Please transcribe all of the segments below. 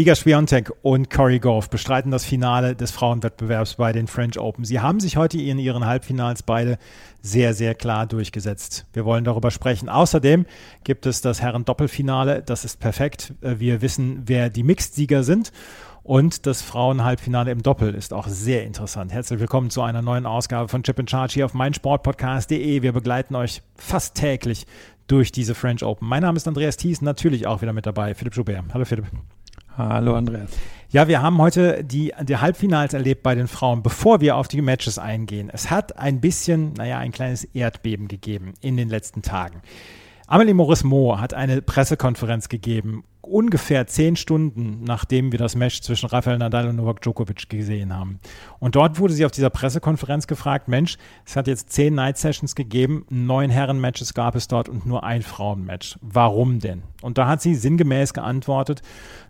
Iga Swiatek und Corey Goff bestreiten das Finale des Frauenwettbewerbs bei den French Open. Sie haben sich heute in ihren Halbfinals beide sehr, sehr klar durchgesetzt. Wir wollen darüber sprechen. Außerdem gibt es das Herren-Doppelfinale. Das ist perfekt. Wir wissen, wer die Mixed-Sieger sind. Und das Frauenhalbfinale im Doppel ist auch sehr interessant. Herzlich willkommen zu einer neuen Ausgabe von Chip and Charge hier auf meinsportpodcast.de. Wir begleiten euch fast täglich durch diese French Open. Mein Name ist Andreas Thies, natürlich auch wieder mit dabei. Philipp Joubert. Hallo Philipp. Hallo Andreas. Ja, wir haben heute die, die Halbfinals erlebt bei den Frauen, bevor wir auf die Matches eingehen. Es hat ein bisschen, naja, ein kleines Erdbeben gegeben in den letzten Tagen. Amelie Morismo hat eine Pressekonferenz gegeben ungefähr zehn Stunden, nachdem wir das Match zwischen Rafael Nadal und Novak Djokovic gesehen haben. Und dort wurde sie auf dieser Pressekonferenz gefragt, Mensch, es hat jetzt zehn Night Sessions gegeben, neun Herren-Matches gab es dort und nur ein Frauen-Match. Warum denn? Und da hat sie sinngemäß geantwortet,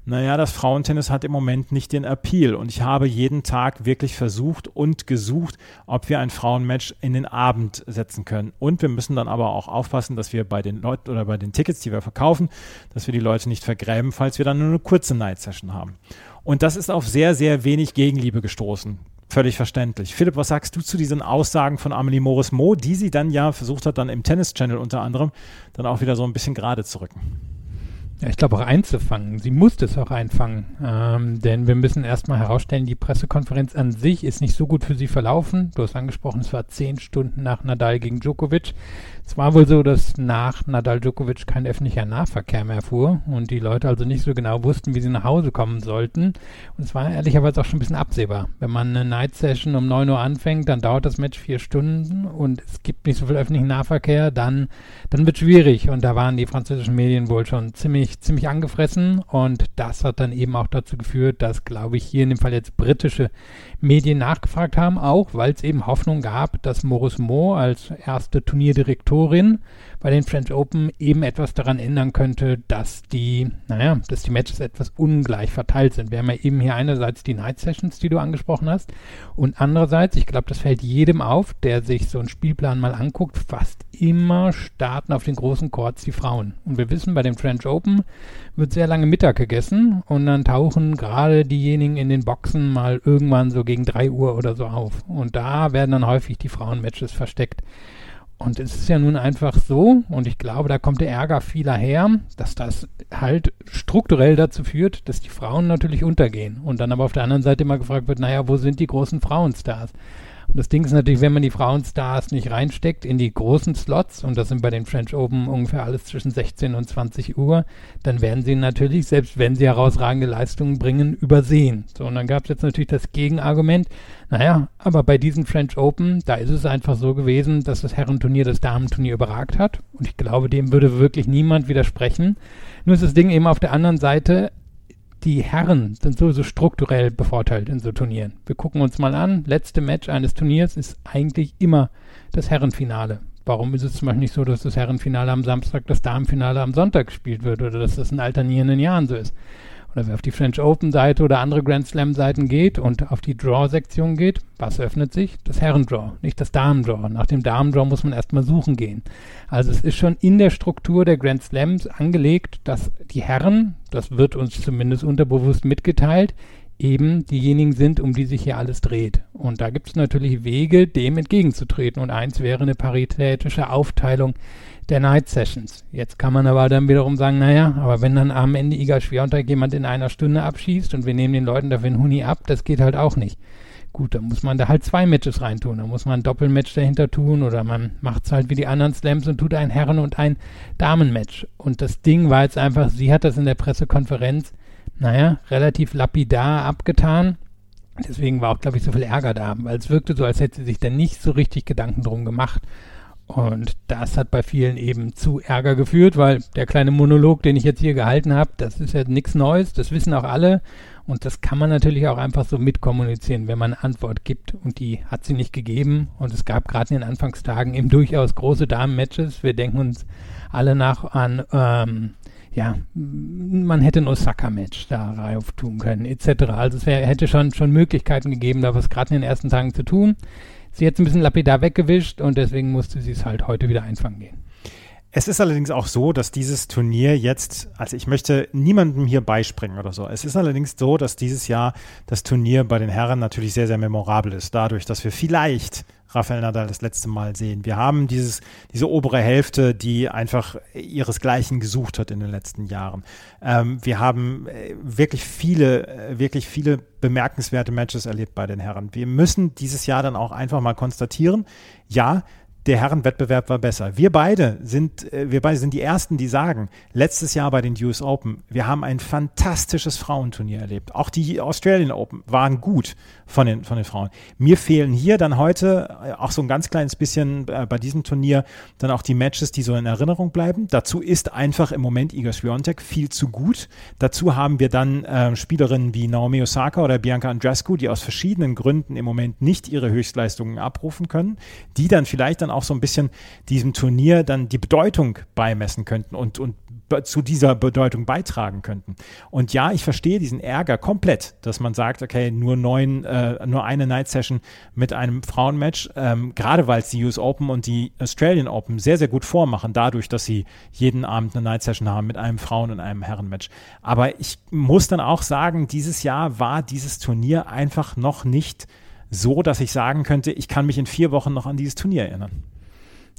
naja, das Frauentennis hat im Moment nicht den Appeal und ich habe jeden Tag wirklich versucht und gesucht, ob wir ein Frauenmatch in den Abend setzen können. Und wir müssen dann aber auch aufpassen, dass wir bei den Leuten oder bei den Tickets, die wir verkaufen, dass wir die Leute nicht vergräben, falls wir dann nur eine kurze Night Session haben. Und das ist auf sehr, sehr wenig Gegenliebe gestoßen. Völlig verständlich. Philipp, was sagst du zu diesen Aussagen von Amelie Morris Mo, die sie dann ja versucht hat, dann im Tennis Channel unter anderem, dann auch wieder so ein bisschen gerade zu rücken? Ja, ich glaube auch einzufangen. Sie musste es auch einfangen. Ähm, denn wir müssen erstmal herausstellen, die Pressekonferenz an sich ist nicht so gut für sie verlaufen. Du hast angesprochen, es war zehn Stunden nach Nadal gegen Djokovic. Es war wohl so, dass nach Nadal Djokovic kein öffentlicher Nahverkehr mehr fuhr und die Leute also nicht so genau wussten, wie sie nach Hause kommen sollten. Und es war ehrlicherweise auch schon ein bisschen absehbar. Wenn man eine Night Session um 9 Uhr anfängt, dann dauert das Match vier Stunden und es gibt nicht so viel öffentlichen Nahverkehr, dann, dann wird schwierig. Und da waren die französischen Medien wohl schon ziemlich, ziemlich angefressen und das hat dann eben auch dazu geführt, dass, glaube ich, hier in dem Fall jetzt britische Medien nachgefragt haben, auch weil es eben Hoffnung gab, dass Maurice Mo als erste Turnierdirektorin bei den French Open eben etwas daran ändern könnte, dass die, naja, dass die Matches etwas ungleich verteilt sind. Wir haben ja eben hier einerseits die Night Sessions, die du angesprochen hast, und andererseits, ich glaube, das fällt jedem auf, der sich so einen Spielplan mal anguckt, fast immer starten auf den großen Courts die Frauen. Und wir wissen, bei den French Open wird sehr lange Mittag gegessen und dann tauchen gerade diejenigen in den Boxen mal irgendwann so gegen drei Uhr oder so auf. Und da werden dann häufig die Frauenmatches versteckt. Und es ist ja nun einfach so, und ich glaube, da kommt der Ärger vieler her, dass das halt strukturell dazu führt, dass die Frauen natürlich untergehen. Und dann aber auf der anderen Seite immer gefragt wird, naja, wo sind die großen Frauenstars? Und das Ding ist natürlich, wenn man die Frauenstars nicht reinsteckt in die großen Slots, und das sind bei den French Open ungefähr alles zwischen 16 und 20 Uhr, dann werden sie natürlich, selbst wenn sie herausragende Leistungen bringen, übersehen. So, und dann gab es jetzt natürlich das Gegenargument, naja, aber bei diesen French Open, da ist es einfach so gewesen, dass das Herrenturnier das Damenturnier überragt hat. Und ich glaube, dem würde wirklich niemand widersprechen. Nur ist das Ding eben auf der anderen Seite, die Herren sind sowieso strukturell bevorteilt in so Turnieren. Wir gucken uns mal an, letzte Match eines Turniers ist eigentlich immer das Herrenfinale. Warum ist es zum Beispiel nicht so, dass das Herrenfinale am Samstag, das Damenfinale am Sonntag gespielt wird oder dass das in alternierenden Jahren so ist? Oder wer auf die French Open Seite oder andere Grand Slam Seiten geht und auf die Draw Sektion geht, was öffnet sich? Das Herrendraw, nicht das Damendraw. Nach dem Damendraw muss man erstmal suchen gehen. Also es ist schon in der Struktur der Grand Slams angelegt, dass die Herren, das wird uns zumindest unterbewusst mitgeteilt, eben diejenigen sind, um die sich hier alles dreht. Und da gibt es natürlich Wege, dem entgegenzutreten. Und eins wäre eine paritätische Aufteilung der Night Sessions. Jetzt kann man aber dann wiederum sagen, naja, aber wenn dann am Ende Iga Schwiontek jemand in einer Stunde abschießt und wir nehmen den Leuten dafür einen Huni ab, das geht halt auch nicht. Gut, dann muss man da halt zwei Matches reintun. Dann muss man ein Doppelmatch dahinter tun oder man macht es halt wie die anderen Slams und tut ein Herren- und ein Damenmatch. Und das Ding war jetzt einfach, sie hat das in der Pressekonferenz, naja, relativ lapidar abgetan. Deswegen war auch, glaube ich, so viel Ärger da, weil es wirkte so, als hätte sie sich da nicht so richtig Gedanken drum gemacht. Und das hat bei vielen eben zu Ärger geführt, weil der kleine Monolog, den ich jetzt hier gehalten habe, das ist ja nichts Neues, das wissen auch alle. Und das kann man natürlich auch einfach so mitkommunizieren, wenn man eine Antwort gibt. Und die hat sie nicht gegeben. Und es gab gerade in den Anfangstagen eben durchaus große Damen-Matches. Wir denken uns alle nach an, ähm, ja, man hätte ein Osaka-Match da rauf tun können, etc. Also es wär, hätte schon, schon Möglichkeiten gegeben, da was gerade in den ersten Tagen zu tun. Sie hat es ein bisschen lapidar weggewischt und deswegen musste sie es halt heute wieder einfangen gehen. Es ist allerdings auch so, dass dieses Turnier jetzt, also ich möchte niemandem hier beispringen oder so. Es ist allerdings so, dass dieses Jahr das Turnier bei den Herren natürlich sehr, sehr memorabel ist. Dadurch, dass wir vielleicht Rafael Nadal das letzte Mal sehen. Wir haben dieses, diese obere Hälfte, die einfach ihresgleichen gesucht hat in den letzten Jahren. Ähm, wir haben äh, wirklich viele, äh, wirklich viele bemerkenswerte Matches erlebt bei den Herren. Wir müssen dieses Jahr dann auch einfach mal konstatieren, ja, der Herrenwettbewerb war besser. Wir beide sind, äh, wir beide sind die ersten, die sagen, letztes Jahr bei den US Open, wir haben ein fantastisches Frauenturnier erlebt. Auch die Australian Open waren gut von den, von den Frauen. Mir fehlen hier dann heute äh, auch so ein ganz kleines bisschen äh, bei diesem Turnier dann auch die Matches, die so in Erinnerung bleiben. Dazu ist einfach im Moment Iga Swiatek viel zu gut. Dazu haben wir dann äh, Spielerinnen wie Naomi Osaka oder Bianca Andreescu, die aus verschiedenen Gründen im Moment nicht ihre Höchstleistungen abrufen können, die dann vielleicht dann auch so ein bisschen diesem Turnier dann die Bedeutung beimessen könnten und, und zu dieser Bedeutung beitragen könnten. Und ja, ich verstehe diesen Ärger komplett, dass man sagt, okay, nur neun, äh, nur eine Night Session mit einem Frauenmatch, ähm, gerade weil es die US Open und die Australian Open sehr, sehr gut vormachen, dadurch, dass sie jeden Abend eine Night Session haben mit einem Frauen- und einem Herrenmatch. Aber ich muss dann auch sagen, dieses Jahr war dieses Turnier einfach noch nicht so, dass ich sagen könnte, ich kann mich in vier Wochen noch an dieses Turnier erinnern.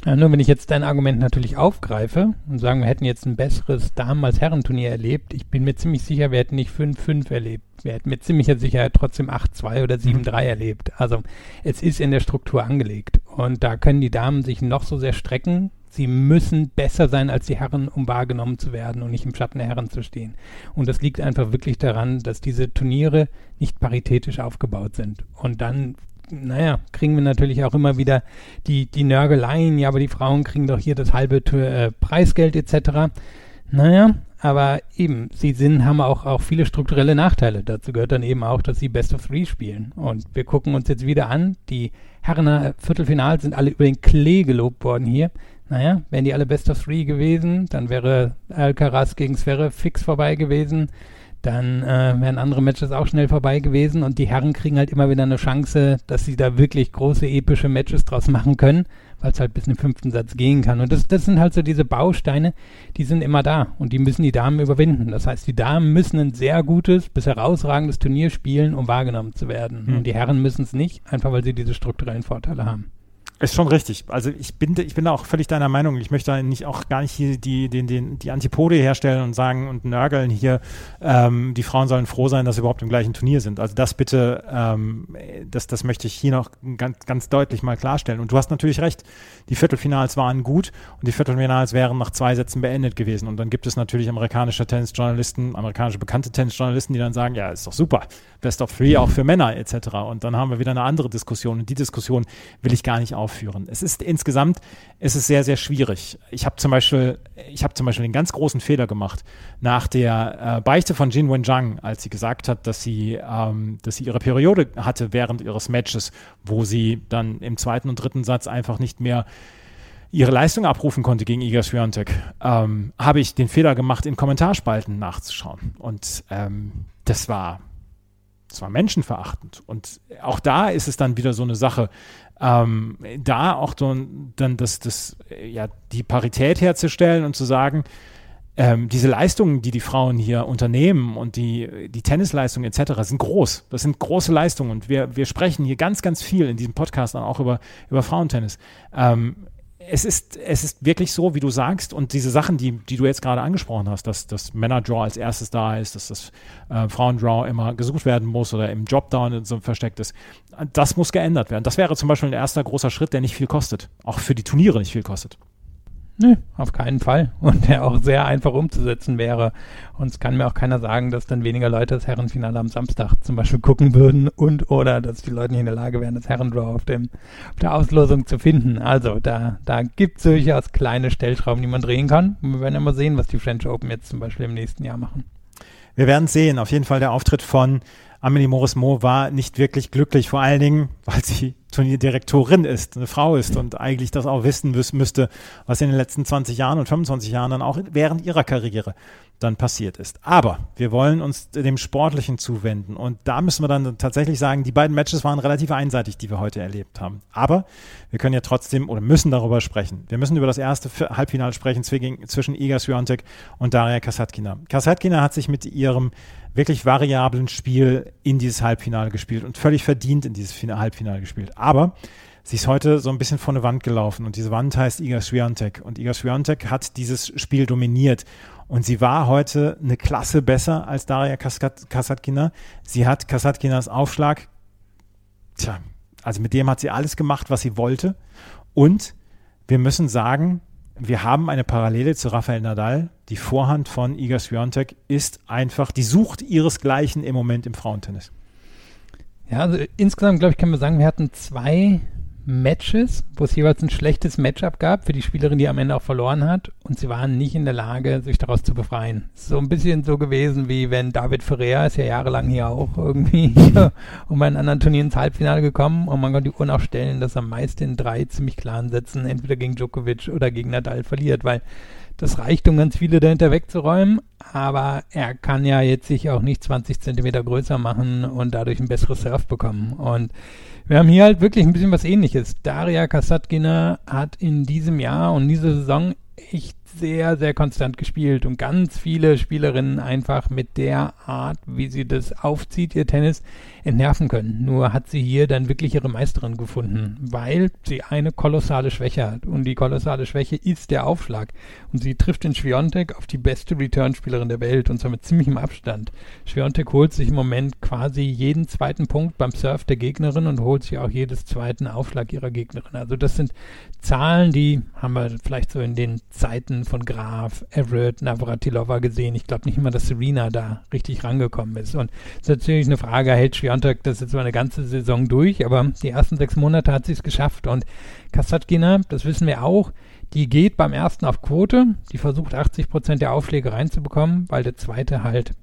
Ja, nur wenn ich jetzt dein Argument natürlich aufgreife und sagen, wir hätten jetzt ein besseres Damen- als Herrenturnier erlebt, ich bin mir ziemlich sicher, wir hätten nicht 5-5 erlebt. Wir hätten mit ziemlicher Sicherheit trotzdem 8-2 oder 7-3 mhm. erlebt. Also es ist in der Struktur angelegt. Und da können die Damen sich noch so sehr strecken. Sie müssen besser sein als die Herren, um wahrgenommen zu werden und nicht im Schatten der Herren zu stehen. Und das liegt einfach wirklich daran, dass diese Turniere nicht paritätisch aufgebaut sind. Und dann naja, kriegen wir natürlich auch immer wieder die, die Nörgeleien, ja, aber die Frauen kriegen doch hier das halbe äh, Preisgeld etc. Naja, aber eben, sie sind, haben auch, auch viele strukturelle Nachteile. Dazu gehört dann eben auch, dass sie Best of Three spielen. Und wir gucken uns jetzt wieder an, die Herren Viertelfinals sind alle über den Klee gelobt worden hier. Naja, wären die alle Best of Three gewesen, dann wäre Alcaraz gegen Sverre fix vorbei gewesen dann äh, wären andere Matches auch schnell vorbei gewesen und die Herren kriegen halt immer wieder eine Chance, dass sie da wirklich große epische Matches draus machen können, weil es halt bis in den fünften Satz gehen kann. Und das, das sind halt so diese Bausteine, die sind immer da und die müssen die Damen überwinden. Das heißt, die Damen müssen ein sehr gutes bis herausragendes Turnier spielen, um wahrgenommen zu werden. Mhm. Und die Herren müssen es nicht, einfach weil sie diese strukturellen Vorteile haben. Ist schon richtig. Also ich bin, ich bin auch völlig deiner Meinung. Ich möchte da nicht auch gar nicht hier die, die, die, die Antipode herstellen und sagen und nörgeln hier, ähm, die Frauen sollen froh sein, dass sie überhaupt im gleichen Turnier sind. Also das bitte, ähm, das, das möchte ich hier noch ganz, ganz deutlich mal klarstellen. Und du hast natürlich recht, die Viertelfinals waren gut und die Viertelfinals wären nach zwei Sätzen beendet gewesen. Und dann gibt es natürlich amerikanische Tennisjournalisten, amerikanische bekannte Tennisjournalisten, die dann sagen, ja, ist doch super, Best of Three auch für Männer etc. Und dann haben wir wieder eine andere Diskussion. Und die Diskussion will ich gar nicht auf aufführen. Es ist insgesamt, es ist sehr, sehr schwierig. Ich habe zum Beispiel, ich habe zum Beispiel den ganz großen Fehler gemacht nach der äh, Beichte von Jin Wenjiang, als sie gesagt hat, dass sie, ähm, dass sie ihre Periode hatte während ihres Matches, wo sie dann im zweiten und dritten Satz einfach nicht mehr ihre Leistung abrufen konnte gegen Iga Swiatek, ähm, habe ich den Fehler gemacht, in Kommentarspalten nachzuschauen. Und ähm, das war das war menschenverachtend. Und auch da ist es dann wieder so eine Sache, ähm, da auch so, dann das, das, ja, die Parität herzustellen und zu sagen, ähm, diese Leistungen, die die Frauen hier unternehmen und die, die Tennisleistungen etc. sind groß. Das sind große Leistungen und wir, wir sprechen hier ganz, ganz viel in diesem Podcast auch über, über Frauentennis. Ähm, es ist, es ist wirklich so, wie du sagst, und diese Sachen, die, die du jetzt gerade angesprochen hast, dass das Männer-Draw als erstes da ist, dass das äh, Frauen-Draw immer gesucht werden muss oder im Jobdown so versteckt ist, das muss geändert werden. Das wäre zum Beispiel ein erster großer Schritt, der nicht viel kostet. Auch für die Turniere nicht viel kostet. Nö, auf keinen Fall. Und der auch sehr einfach umzusetzen wäre. Und es kann mir auch keiner sagen, dass dann weniger Leute das Herrenfinale am Samstag zum Beispiel gucken würden und oder dass die Leute nicht in der Lage wären, das Herrendraw auf, dem, auf der Auslosung zu finden. Also da, da gibt es durchaus kleine Stellschrauben, die man drehen kann. Und wir werden immer sehen, was die French Open jetzt zum Beispiel im nächsten Jahr machen. Wir werden sehen. Auf jeden Fall der Auftritt von Amelie Morismo war nicht wirklich glücklich, vor allen Dingen, weil sie Turnierdirektorin ist, eine Frau ist und eigentlich das auch wissen müsste, was in den letzten 20 Jahren und 25 Jahren dann auch während ihrer Karriere dann passiert ist. Aber wir wollen uns dem Sportlichen zuwenden und da müssen wir dann tatsächlich sagen, die beiden Matches waren relativ einseitig, die wir heute erlebt haben. Aber wir können ja trotzdem oder müssen darüber sprechen. Wir müssen über das erste Halbfinale sprechen zwischen Iga Swiatek und Daria Kasatkina. Kasatkina hat sich mit ihrem wirklich variablen Spiel in dieses Halbfinale gespielt und völlig verdient in dieses Halbfinale gespielt. Aber sie ist heute so ein bisschen vor eine Wand gelaufen und diese Wand heißt Iga Swiatek und Iga Swiatek hat dieses Spiel dominiert und sie war heute eine Klasse besser als Daria Kasatkina. Sie hat Kasatkinas Aufschlag, tja, also mit dem hat sie alles gemacht, was sie wollte und wir müssen sagen, wir haben eine Parallele zu Rafael Nadal. Die Vorhand von Iga Swiatek ist einfach, die sucht ihresgleichen im Moment im Frauentennis. Ja, also insgesamt, glaube ich, können wir sagen, wir hatten zwei Matches, wo es jeweils ein schlechtes Matchup gab für die Spielerin, die am Ende auch verloren hat. Und sie waren nicht in der Lage, sich daraus zu befreien. So ein bisschen so gewesen, wie wenn David Ferrer ist ja jahrelang hier auch irgendwie um bei einem anderen Turnier ins Halbfinale gekommen. Und man konnte die Uhren auch stellen, dass er meist in drei ziemlich klaren Sätzen entweder gegen Djokovic oder gegen Nadal verliert, weil das reicht, um ganz viele dahinter wegzuräumen. Aber er kann ja jetzt sich auch nicht 20 Zentimeter größer machen und dadurch ein besseres Surf bekommen. Und wir haben hier halt wirklich ein bisschen was ähnliches. Daria Kasatkina hat in diesem Jahr und dieser Saison echt sehr, sehr konstant gespielt und ganz viele Spielerinnen einfach mit der Art, wie sie das aufzieht, ihr Tennis, entnerven können. Nur hat sie hier dann wirklich ihre Meisterin gefunden, weil sie eine kolossale Schwäche hat. Und die kolossale Schwäche ist der Aufschlag. Und sie trifft in Schwiontek auf die beste Return-Spielerin der Welt und zwar mit ziemlichem Abstand. Schwiontek holt sich im Moment quasi jeden zweiten Punkt beim Surf der Gegnerin und holt sich auch jedes zweiten Aufschlag ihrer Gegnerin. Also das sind Zahlen, die haben wir vielleicht so in den Zeiten von Graf, Everett, Navratilova gesehen. Ich glaube nicht immer, dass Serena da richtig rangekommen ist. Und es ist natürlich eine Frage, hält Schwiontek das jetzt mal eine ganze Saison durch, aber die ersten sechs Monate hat sie es geschafft. Und Kasatkina, das wissen wir auch, die geht beim ersten auf Quote, die versucht 80 Prozent der Aufschläge reinzubekommen, weil der zweite halt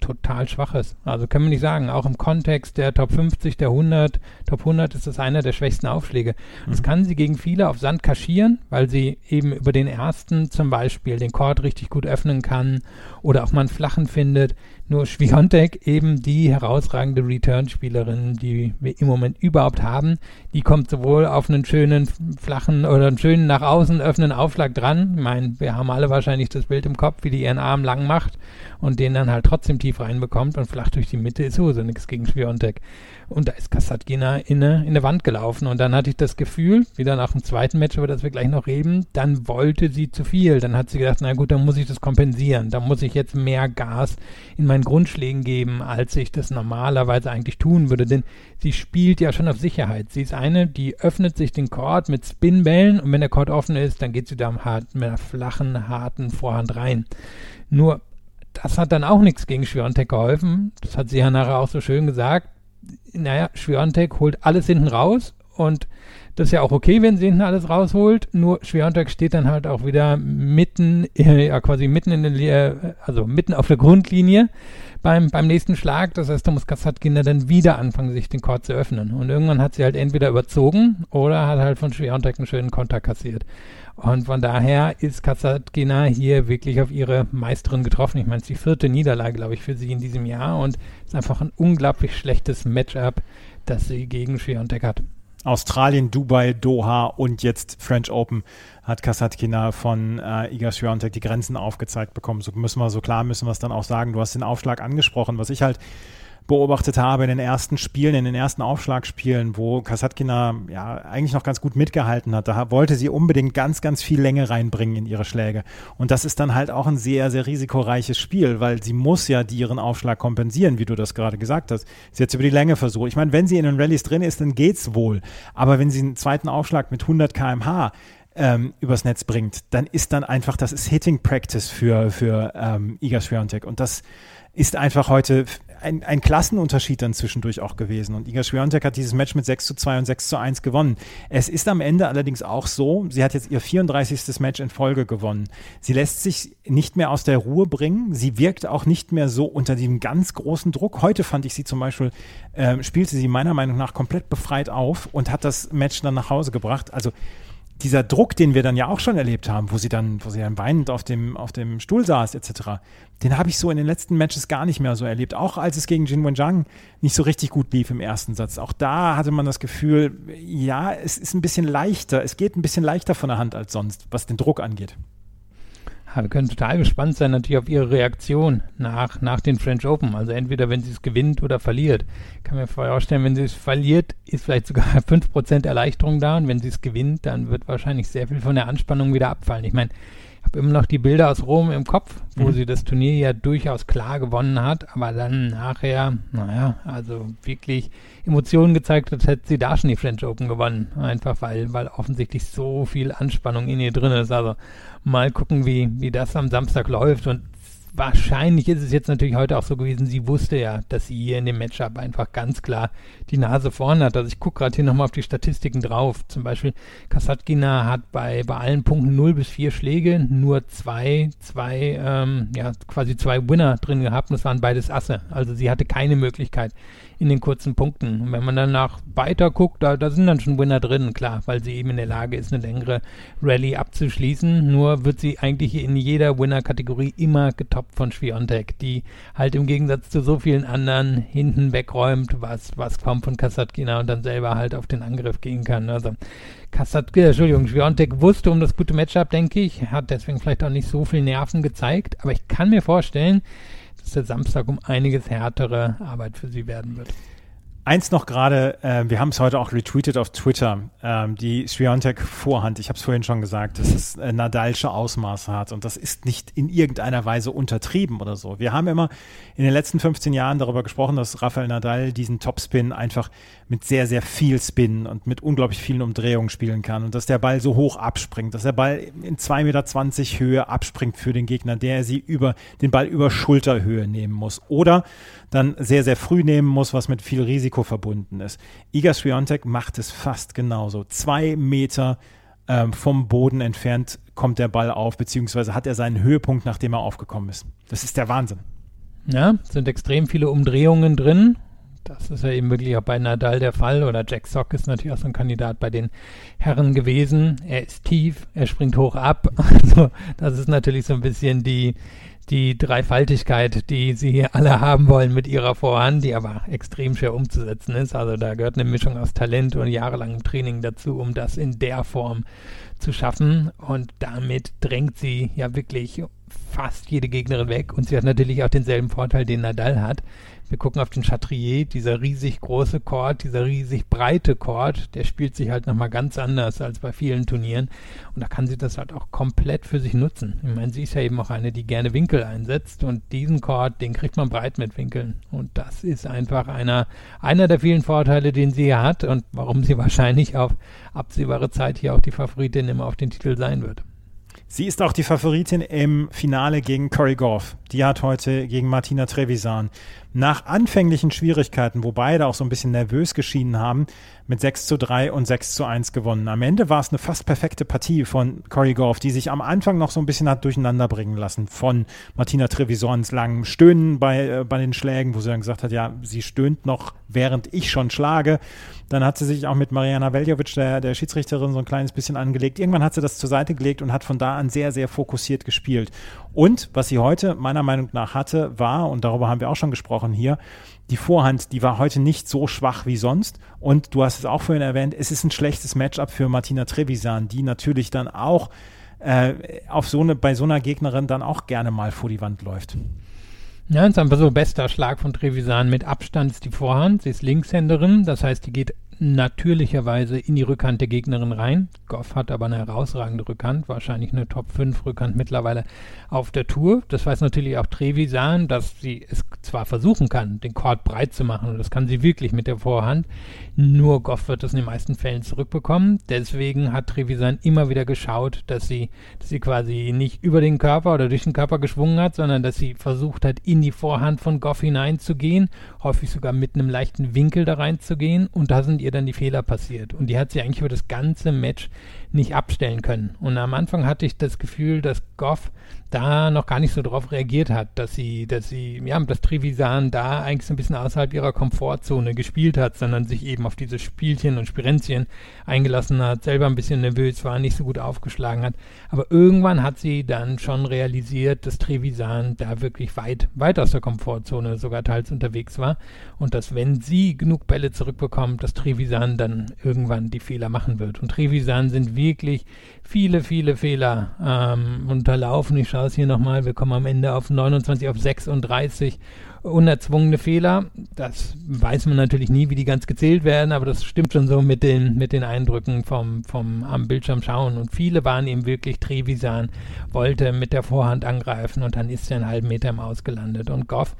total schwach ist. Also können wir nicht sagen, auch im Kontext der Top 50, der 100, Top 100 ist das einer der schwächsten Aufschläge. Mhm. Das kann sie gegen viele auf Sand kaschieren, weil sie eben über den ersten zum Beispiel den Chord richtig gut öffnen kann oder auch mal einen flachen findet. Nur Schwiontek, eben die herausragende Return-Spielerin, die wir im Moment überhaupt haben, die kommt sowohl auf einen schönen flachen oder einen schönen nach außen öffnenden Aufschlag dran. Ich meine, wir haben alle wahrscheinlich das Bild im Kopf, wie die ihren Arm lang macht und den dann halt trotzdem tief reinbekommt und flach durch die Mitte ist sowieso nichts gegen Schwiontek. Und da ist Kasatkina in eine, in eine Wand gelaufen. Und dann hatte ich das Gefühl, wieder nach dem zweiten Match, über das wir gleich noch reden, dann wollte sie zu viel. Dann hat sie gedacht, na gut, dann muss ich das kompensieren. Da muss ich jetzt mehr Gas in meinen Grundschlägen geben, als ich das normalerweise eigentlich tun würde. Denn sie spielt ja schon auf Sicherheit. Sie ist eine, die öffnet sich den Chord mit Spinbällen und wenn der Chord offen ist, dann geht sie da mit einer flachen, harten Vorhand rein. Nur das hat dann auch nichts gegen Schwiontek geholfen. Das hat sie ja nachher auch so schön gesagt naja, Schwiontek holt alles hinten raus und das ist ja auch okay, wenn sie hinten alles rausholt. Nur Schwiontek steht dann halt auch wieder mitten, äh, ja quasi mitten in der, also mitten auf der Grundlinie beim, beim nächsten Schlag. Das heißt, da muss Kasatkina dann wieder anfangen, sich den Chord zu öffnen. Und irgendwann hat sie halt entweder überzogen oder hat halt von Schwiontek einen schönen Konter kassiert. Und von daher ist Kasatkina hier wirklich auf ihre Meisterin getroffen. Ich meine, es ist die vierte Niederlage, glaube ich, für sie in diesem Jahr und es ist einfach ein unglaublich schlechtes Matchup, das sie gegen Schwiontek hat. Australien, Dubai, Doha und jetzt French Open hat Kasatkina von äh, Iga Swiatek die Grenzen aufgezeigt bekommen. So müssen wir, so klar müssen wir es dann auch sagen. Du hast den Aufschlag angesprochen. Was ich halt beobachtet habe in den ersten Spielen, in den ersten Aufschlagspielen, wo Kasatkina ja eigentlich noch ganz gut mitgehalten hat. Da wollte sie unbedingt ganz, ganz viel Länge reinbringen in ihre Schläge. Und das ist dann halt auch ein sehr, sehr risikoreiches Spiel, weil sie muss ja ihren Aufschlag kompensieren, wie du das gerade gesagt hast. Sie hat über die Länge versucht. Ich meine, wenn sie in den Rallyes drin ist, dann geht's wohl. Aber wenn sie einen zweiten Aufschlag mit 100 kmh ähm, übers Netz bringt, dann ist dann einfach, das ist Hitting Practice für, für ähm, Iga Swiatek. Und das ist einfach heute ein, ein Klassenunterschied dann zwischendurch auch gewesen. Und Iga Swiatek hat dieses Match mit 6 zu 2 und 6 zu 1 gewonnen. Es ist am Ende allerdings auch so, sie hat jetzt ihr 34. Match in Folge gewonnen. Sie lässt sich nicht mehr aus der Ruhe bringen. Sie wirkt auch nicht mehr so unter diesem ganz großen Druck. Heute fand ich sie zum Beispiel, äh, spielte sie meiner Meinung nach komplett befreit auf und hat das Match dann nach Hause gebracht. Also dieser Druck, den wir dann ja auch schon erlebt haben, wo sie dann, wo sie dann weinend auf dem, auf dem Stuhl saß, etc., den habe ich so in den letzten Matches gar nicht mehr so erlebt. Auch als es gegen Jin Wenjiang nicht so richtig gut lief im ersten Satz. Auch da hatte man das Gefühl, ja, es ist ein bisschen leichter, es geht ein bisschen leichter von der Hand als sonst, was den Druck angeht. Ja, wir können total gespannt sein natürlich auf ihre Reaktion nach, nach den French Open. Also entweder wenn sie es gewinnt oder verliert. Ich kann mir vorstellen, wenn sie es verliert, ist vielleicht sogar 5% Erleichterung da und wenn sie es gewinnt, dann wird wahrscheinlich sehr viel von der Anspannung wieder abfallen. Ich meine, habe immer noch die Bilder aus Rom im Kopf, wo mhm. sie das Turnier ja durchaus klar gewonnen hat, aber dann nachher, naja, also wirklich Emotionen gezeigt hat, hätte sie da schon die French Open gewonnen. Einfach weil, weil offensichtlich so viel Anspannung in ihr drin ist. Also mal gucken, wie, wie das am Samstag läuft. Und wahrscheinlich ist es jetzt natürlich heute auch so gewesen, sie wusste ja, dass sie hier in dem Matchup einfach ganz klar die Nase vorn hat. Also ich gucke gerade hier nochmal auf die Statistiken drauf. Zum Beispiel Kasatkina hat bei, bei allen Punkten 0 bis 4 Schläge nur zwei, zwei, ähm, ja, quasi zwei Winner drin gehabt und das waren beides Asse. Also sie hatte keine Möglichkeit, in den kurzen Punkten. Und wenn man danach weiter guckt, da, da sind dann schon Winner drin, klar, weil sie eben in der Lage ist, eine längere Rallye abzuschließen. Nur wird sie eigentlich in jeder Winner-Kategorie immer getoppt von Schwiontek, die halt im Gegensatz zu so vielen anderen hinten wegräumt, was, was kommt von Kasatkina und dann selber halt auf den Angriff gehen kann. Also Kassat, äh, Entschuldigung, Schwiontek wusste um das gute Matchup, denke ich, hat deswegen vielleicht auch nicht so viel Nerven gezeigt, aber ich kann mir vorstellen, dass der Samstag um einiges härtere Arbeit für sie werden wird. Eins noch gerade, äh, wir haben es heute auch retweetet auf Twitter, ähm, die Sviontek-Vorhand, ich habe es vorhin schon gesagt, dass es äh, Nadalsche Ausmaße hat und das ist nicht in irgendeiner Weise untertrieben oder so. Wir haben immer in den letzten 15 Jahren darüber gesprochen, dass Rafael Nadal diesen Topspin einfach mit sehr, sehr viel Spin und mit unglaublich vielen Umdrehungen spielen kann und dass der Ball so hoch abspringt, dass der Ball in 2,20 Meter Höhe abspringt für den Gegner, der sie über den Ball über Schulterhöhe nehmen muss oder dann sehr, sehr früh nehmen muss, was mit viel Risiko verbunden ist. Iga Swiatek macht es fast genauso. Zwei Meter ähm, vom Boden entfernt kommt der Ball auf, beziehungsweise hat er seinen Höhepunkt, nachdem er aufgekommen ist. Das ist der Wahnsinn. Ja, sind extrem viele Umdrehungen drin. Das ist ja eben wirklich auch bei Nadal der Fall oder Jack Sock ist natürlich auch so ein Kandidat bei den Herren gewesen. Er ist tief, er springt hoch ab. Also das ist natürlich so ein bisschen die, die Dreifaltigkeit, die sie hier alle haben wollen mit ihrer Vorhand, die aber extrem schwer umzusetzen ist. Also da gehört eine Mischung aus Talent und jahrelangem Training dazu, um das in der Form zu schaffen. Und damit drängt sie ja wirklich fast jede Gegnerin weg. Und sie hat natürlich auch denselben Vorteil, den Nadal hat. Wir gucken auf den Chatrier, dieser riesig große Chord, dieser riesig breite Chord, der spielt sich halt nochmal ganz anders als bei vielen Turnieren. Und da kann sie das halt auch komplett für sich nutzen. Ich meine, sie ist ja eben auch eine, die gerne Winkel einsetzt und diesen Chord, den kriegt man breit mit Winkeln. Und das ist einfach einer, einer der vielen Vorteile, den sie hier hat und warum sie wahrscheinlich auf absehbare Zeit hier auch die Favoritin immer auf den Titel sein wird. Sie ist auch die Favoritin im Finale gegen Corey Goff. Die hat heute gegen Martina Trevisan nach anfänglichen Schwierigkeiten, wo beide auch so ein bisschen nervös geschienen haben, mit 6 zu 3 und 6 zu 1 gewonnen. Am Ende war es eine fast perfekte Partie von Corey Goff, die sich am Anfang noch so ein bisschen hat durcheinander bringen lassen von Martina Trevisons langem Stöhnen bei, äh, bei den Schlägen, wo sie dann gesagt hat, ja, sie stöhnt noch, während ich schon schlage. Dann hat sie sich auch mit Mariana Veljovic, der, der Schiedsrichterin, so ein kleines bisschen angelegt. Irgendwann hat sie das zur Seite gelegt und hat von da an sehr, sehr fokussiert gespielt. Und was sie heute meiner Meinung nach hatte, war, und darüber haben wir auch schon gesprochen hier, die Vorhand, die war heute nicht so schwach wie sonst. Und du hast es auch vorhin erwähnt, es ist ein schlechtes Matchup für Martina Trevisan, die natürlich dann auch äh, auf so eine, bei so einer Gegnerin dann auch gerne mal vor die Wand läuft. Ja, das ist einfach so bester Schlag von Trevisan mit Abstand ist die Vorhand. Sie ist Linkshänderin, das heißt, die geht natürlicherweise in die Rückhand der Gegnerin rein. Goff hat aber eine herausragende Rückhand, wahrscheinlich eine Top 5 Rückhand mittlerweile auf der Tour. Das weiß natürlich auch Trevisan, dass sie es zwar versuchen kann, den Court breit zu machen, und das kann sie wirklich mit der Vorhand, nur Goff wird es in den meisten Fällen zurückbekommen. Deswegen hat Trevisan immer wieder geschaut, dass sie, dass sie quasi nicht über den Körper oder durch den Körper geschwungen hat, sondern dass sie versucht hat, in die Vorhand von Goff hineinzugehen, häufig sogar mit einem leichten Winkel da reinzugehen und da sind ihr dann die Fehler passiert. Und die hat sie eigentlich über das ganze Match nicht abstellen können. Und am Anfang hatte ich das Gefühl, dass Goff da noch gar nicht so drauf reagiert hat, dass sie, dass sie, ja, dass Trevisan da eigentlich so ein bisschen außerhalb ihrer Komfortzone gespielt hat, sondern sich eben auf diese Spielchen und Spirenzchen eingelassen hat, selber ein bisschen nervös war, nicht so gut aufgeschlagen hat. Aber irgendwann hat sie dann schon realisiert, dass Trevisan da wirklich weit, weit aus der Komfortzone sogar teils unterwegs war und dass wenn sie genug Bälle zurückbekommt, dass Trevisan dann irgendwann die Fehler machen wird. Und Trevisan sind wirklich viele, viele Fehler ähm, unterlaufen. Ich schaue es hier nochmal. Wir kommen am Ende auf 29, auf 36 unerzwungene Fehler. Das weiß man natürlich nie, wie die ganz gezählt werden, aber das stimmt schon so mit den, mit den Eindrücken vom, vom am Bildschirm schauen. Und viele waren eben wirklich Trevisan, wollte mit der Vorhand angreifen und dann ist er einen halben Meter im Ausgelandet. Und Goff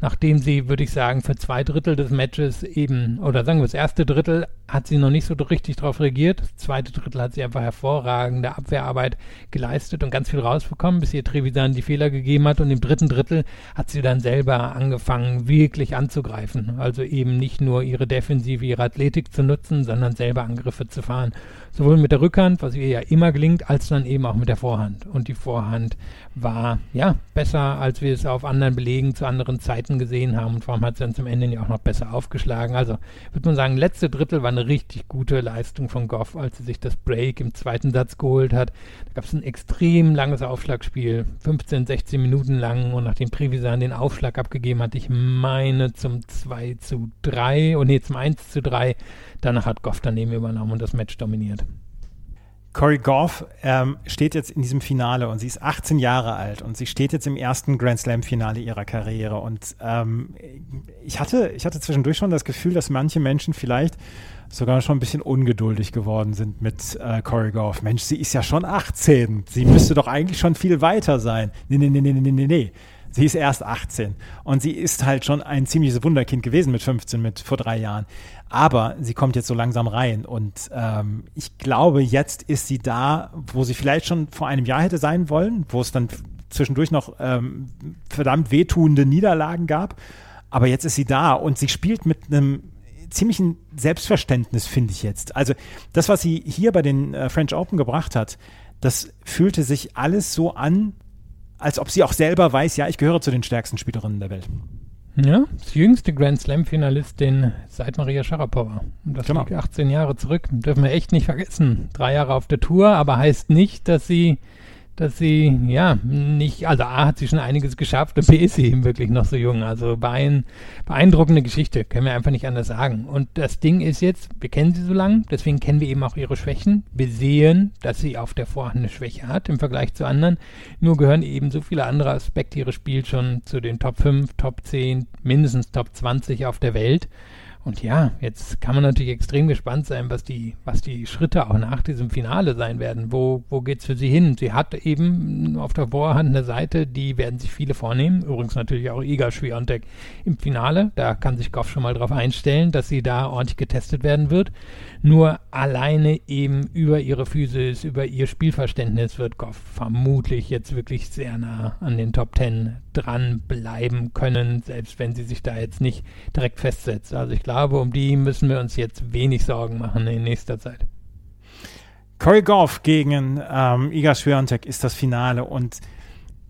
nachdem sie, würde ich sagen, für zwei Drittel des Matches eben, oder sagen wir das erste Drittel, hat sie noch nicht so richtig darauf reagiert. Das zweite Drittel hat sie einfach hervorragende Abwehrarbeit geleistet und ganz viel rausbekommen, bis ihr Trevisan die Fehler gegeben hat. Und im dritten Drittel hat sie dann selber angefangen, wirklich anzugreifen. Also eben nicht nur ihre Defensive, ihre Athletik zu nutzen, sondern selber Angriffe zu fahren. Sowohl mit der Rückhand, was ihr ja immer gelingt, als dann eben auch mit der Vorhand. Und die Vorhand war, ja, besser, als wir es auf anderen Belegen zu anderen Zeiten gesehen haben. Und vor allem hat sie dann zum Ende ja auch noch besser aufgeschlagen. Also, würde man sagen, letzte Drittel war eine richtig gute Leistung von Goff, als sie sich das Break im zweiten Satz geholt hat. Da gab es ein extrem langes Aufschlagspiel, 15, 16 Minuten lang und nachdem Trevisan den Aufschlag abgegeben hat, ich meine zum 2 zu 3 und nee, zum 1 zu 3, danach hat Goff daneben übernommen und das Match dominiert. Corey Goff ähm, steht jetzt in diesem Finale und sie ist 18 Jahre alt und sie steht jetzt im ersten Grand Slam Finale ihrer Karriere und ähm, ich hatte ich hatte zwischendurch schon das Gefühl, dass manche Menschen vielleicht sogar schon ein bisschen ungeduldig geworden sind mit äh, Corey Goff. Mensch, sie ist ja schon 18. Sie müsste doch eigentlich schon viel weiter sein. Nee, nee, nee, nee, nee, nee, nee. Sie ist erst 18 und sie ist halt schon ein ziemliches Wunderkind gewesen mit 15, mit vor drei Jahren. Aber sie kommt jetzt so langsam rein und ähm, ich glaube, jetzt ist sie da, wo sie vielleicht schon vor einem Jahr hätte sein wollen, wo es dann zwischendurch noch ähm, verdammt wehtuende Niederlagen gab. Aber jetzt ist sie da und sie spielt mit einem ziemlichen Selbstverständnis, finde ich jetzt. Also das, was sie hier bei den äh, French Open gebracht hat, das fühlte sich alles so an, als ob sie auch selber weiß, ja, ich gehöre zu den stärksten Spielerinnen der Welt. Ja, das jüngste Grand Slam-Finalistin seit Maria Sharapova. Und das genau. liegt 18 Jahre zurück. Dürfen wir echt nicht vergessen. Drei Jahre auf der Tour, aber heißt nicht, dass sie dass sie, ja, nicht, also A hat sie schon einiges geschafft und B ist sie eben wirklich noch so jung. Also beein, beeindruckende Geschichte, können wir einfach nicht anders sagen. Und das Ding ist jetzt, wir kennen sie so lange, deswegen kennen wir eben auch ihre Schwächen. Wir sehen, dass sie auf der Vorhand eine Schwäche hat im Vergleich zu anderen. Nur gehören eben so viele andere Aspekte ihres Spiels schon zu den Top 5, Top 10, mindestens Top 20 auf der Welt. Und ja, jetzt kann man natürlich extrem gespannt sein, was die, was die Schritte auch nach diesem Finale sein werden. Wo, wo es für sie hin? Sie hat eben auf der Vorhand eine Seite, die werden sich viele vornehmen. Übrigens natürlich auch Iga Swiatek im Finale. Da kann sich Goff schon mal drauf einstellen, dass sie da ordentlich getestet werden wird. Nur alleine eben über ihre Physis, über ihr Spielverständnis wird Goff vermutlich jetzt wirklich sehr nah an den Top Ten dranbleiben können, selbst wenn sie sich da jetzt nicht direkt festsetzt. Also ich glaube, um die müssen wir uns jetzt wenig Sorgen machen in nächster Zeit. Corey Goff gegen ähm, Iga Swiatek ist das Finale und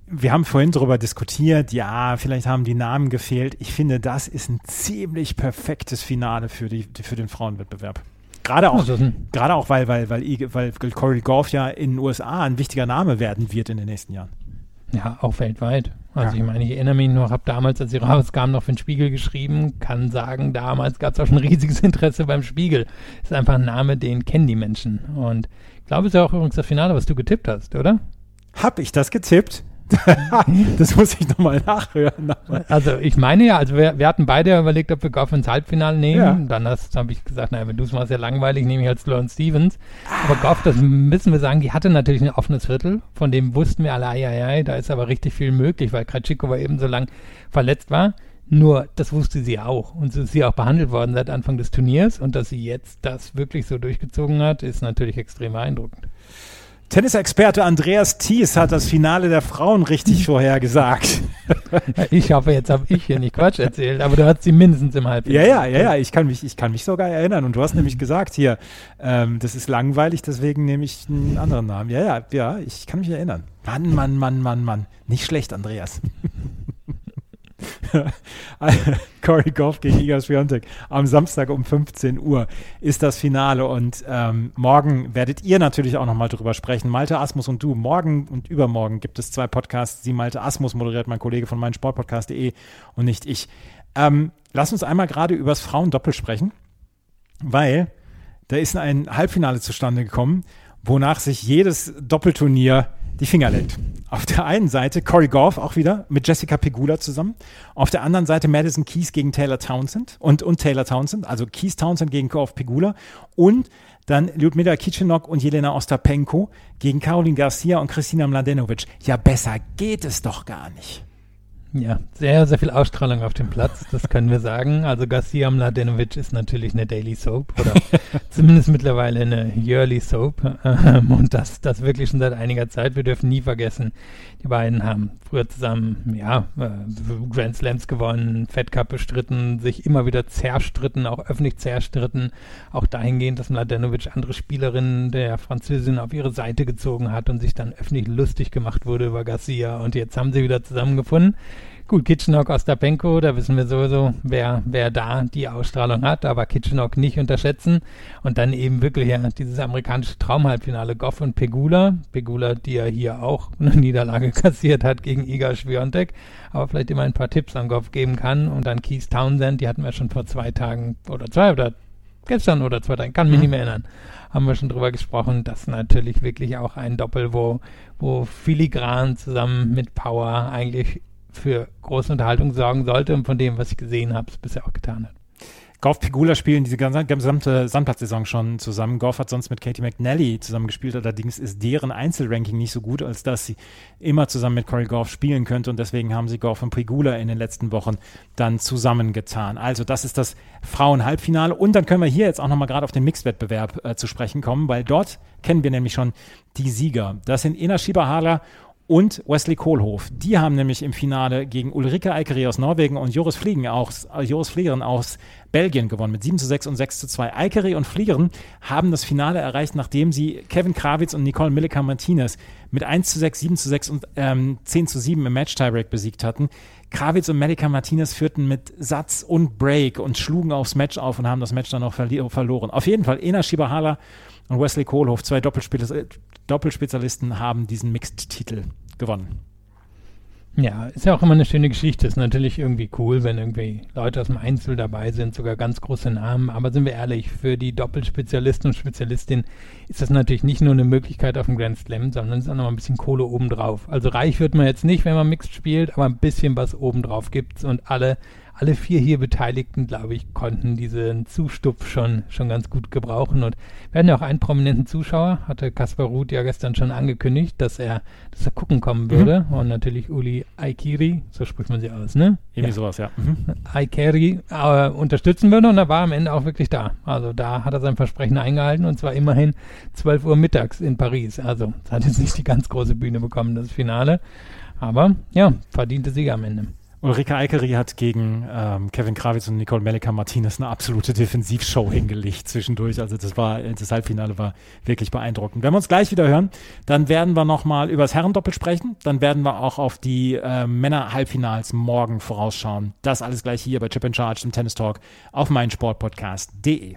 wir haben vorhin darüber diskutiert, ja, vielleicht haben die Namen gefehlt. Ich finde, das ist ein ziemlich perfektes Finale für, die, für den Frauenwettbewerb. Gerade auch, gerade auch weil, weil, weil, weil Corey Goff ja in den USA ein wichtiger Name werden wird in den nächsten Jahren. Ja, auch weltweit. Also ja. ich meine, ich erinnere mich noch, habe damals, als sie rauskam, noch für den Spiegel geschrieben, kann sagen, damals gab es auch schon riesiges Interesse beim Spiegel. Ist einfach ein Name, den kennen die Menschen. Und ich glaube, es ist ja auch übrigens das Finale, was du getippt hast, oder? Hab ich das getippt? das muss ich nochmal nachhören. Also ich meine ja, also wir, wir hatten beide überlegt, ob wir Goff ins Halbfinale nehmen. Ja. Dann habe ich gesagt, naja, wenn du es machst, ja langweilig, nehme ich als Lawrence Stevens. Aber Goff, das müssen wir sagen, die hatte natürlich ein offenes Viertel. Von dem wussten wir alle, ai, ai, da ist aber richtig viel möglich, weil Kratschiko eben so lang verletzt war. Nur, das wusste sie auch. Und so ist sie auch behandelt worden seit Anfang des Turniers. Und dass sie jetzt das wirklich so durchgezogen hat, ist natürlich extrem beeindruckend. Tennisexperte Andreas Thies hat das Finale der Frauen richtig vorhergesagt. Ich hoffe, jetzt habe ich hier nicht Quatsch erzählt, aber du hast sie mindestens im Halbfinale. Ja, ja, ja, ja, ich kann mich, ich kann mich sogar erinnern. Und du hast nämlich gesagt hier, ähm, das ist langweilig, deswegen nehme ich einen anderen Namen. Ja, ja, ja, ich kann mich erinnern. Mann, Mann, Mann, Mann, Mann. Nicht schlecht, Andreas. Corey Goff gegen Iga Swiatek am Samstag um 15 Uhr ist das Finale und ähm, morgen werdet ihr natürlich auch nochmal drüber sprechen. Malte Asmus und du. Morgen und übermorgen gibt es zwei Podcasts, die Malte Asmus moderiert, mein Kollege von meinsportpodcast.de und nicht ich. Ähm, lass uns einmal gerade übers Frauendoppel sprechen, weil da ist ein Halbfinale zustande gekommen, wonach sich jedes Doppelturnier die Finger leckt. Auf der einen Seite Corey Goff auch wieder mit Jessica Pegula zusammen. Auf der anderen Seite Madison Keys gegen Taylor Townsend und, und Taylor Townsend, also Keys Townsend gegen Goff Pegula und dann Lyudmila Kichenok und Jelena Ostapenko gegen Caroline Garcia und Christina Mladenovic. Ja, besser geht es doch gar nicht. Ja, sehr, sehr viel Ausstrahlung auf dem Platz, das können wir sagen. Also Garcia Mladenovic ist natürlich eine Daily Soap oder zumindest mittlerweile eine Yearly Soap ähm, und das, das wirklich schon seit einiger Zeit. Wir dürfen nie vergessen, die beiden haben früher zusammen, ja, äh, Grand Slams gewonnen, Fed Cup bestritten, sich immer wieder zerstritten, auch öffentlich zerstritten, auch dahingehend, dass Mladenovic andere Spielerinnen der Französin auf ihre Seite gezogen hat und sich dann öffentlich lustig gemacht wurde über Garcia und jetzt haben sie wieder zusammengefunden. Gut, Kitchenok, Ostapenko, da wissen wir sowieso, wer, wer da die Ausstrahlung hat, aber Kitchenok nicht unterschätzen. Und dann eben wirklich ja dieses amerikanische Traumhalbfinale Goff und Pegula. Pegula, die ja hier auch eine Niederlage kassiert hat gegen Iga Schwiontek, aber vielleicht immer ein paar Tipps an Goff geben kann. Und dann Keith Townsend, die hatten wir schon vor zwei Tagen oder zwei oder gestern oder zwei Tagen, kann mich mhm. nicht mehr erinnern, haben wir schon drüber gesprochen. Das ist natürlich wirklich auch ein Doppel, wo, wo filigran zusammen mit Power eigentlich für große Unterhaltung sorgen sollte und von dem, was ich gesehen habe, es bisher auch getan hat. Golf Pegula spielen diese gesamte Sandplatzsaison schon zusammen. Golf hat sonst mit Katie McNally zusammen gespielt, allerdings ist deren Einzelranking nicht so gut, als dass sie immer zusammen mit Corey Golf spielen könnte und deswegen haben sie Golf und Pegula in den letzten Wochen dann zusammengetan. Also das ist das Frauen-Halbfinale und dann können wir hier jetzt auch nochmal gerade auf den Mixed-Wettbewerb äh, zu sprechen kommen, weil dort kennen wir nämlich schon die Sieger. Das sind Ina Schieberhaler und Wesley Kohlhoff. Die haben nämlich im Finale gegen Ulrike Eikeri aus Norwegen und Joris Fliegen aus, äh, Joris Fliegeren aus Belgien gewonnen mit 7 zu 6 und 6 zu 2. Eikeri und Fliegeren haben das Finale erreicht, nachdem sie Kevin Krawitz und Nicole Millica Martinez mit 1 zu 6, 7 zu 6 und ähm, 10 zu 7 im Match-Tiebreak besiegt hatten. Krawitz und Millica Martinez führten mit Satz und Break und schlugen aufs Match auf und haben das Match dann auch verloren. Auf jeden Fall Ena Shibahala und Wesley Kohlhoff, zwei Doppelspezialisten, haben diesen Mixed-Titel gewonnen. Ja, ist ja auch immer eine schöne Geschichte. Ist natürlich irgendwie cool, wenn irgendwie Leute aus dem Einzel dabei sind, sogar ganz große Namen. Aber sind wir ehrlich, für die Doppelspezialisten und Spezialistin ist das natürlich nicht nur eine Möglichkeit auf dem Grand Slam, sondern es ist auch noch ein bisschen Kohle obendrauf. Also reich wird man jetzt nicht, wenn man Mixed spielt, aber ein bisschen was obendrauf gibt's und alle alle vier hier Beteiligten, glaube ich, konnten diesen Zustupf schon, schon ganz gut gebrauchen. Und wir hatten ja auch einen prominenten Zuschauer, hatte Kaspar Ruth ja gestern schon angekündigt, dass er, dass er gucken kommen mhm. würde. Mhm. Und natürlich Uli Aikiri, so spricht man sie aus, ne? Irgendwie ja. sowas, ja. Mhm. Aikiri äh, unterstützen würde und er war am Ende auch wirklich da. Also da hat er sein Versprechen eingehalten und zwar immerhin 12 Uhr mittags in Paris. Also es hat jetzt nicht die ganz große Bühne bekommen, das Finale. Aber ja, verdiente Sieger am Ende. Ulrike Eikeri hat gegen ähm, Kevin Krawitz und Nicole Melika Martinez eine absolute Defensivshow hingelegt zwischendurch. Also das war, das Halbfinale war wirklich beeindruckend. Wenn wir uns gleich wieder hören, dann werden wir nochmal über das Herrendoppel sprechen. Dann werden wir auch auf die äh, Männer-Halbfinals morgen vorausschauen. Das alles gleich hier bei Chip and Charge, im Tennis Talk auf meinsportpodcast.de.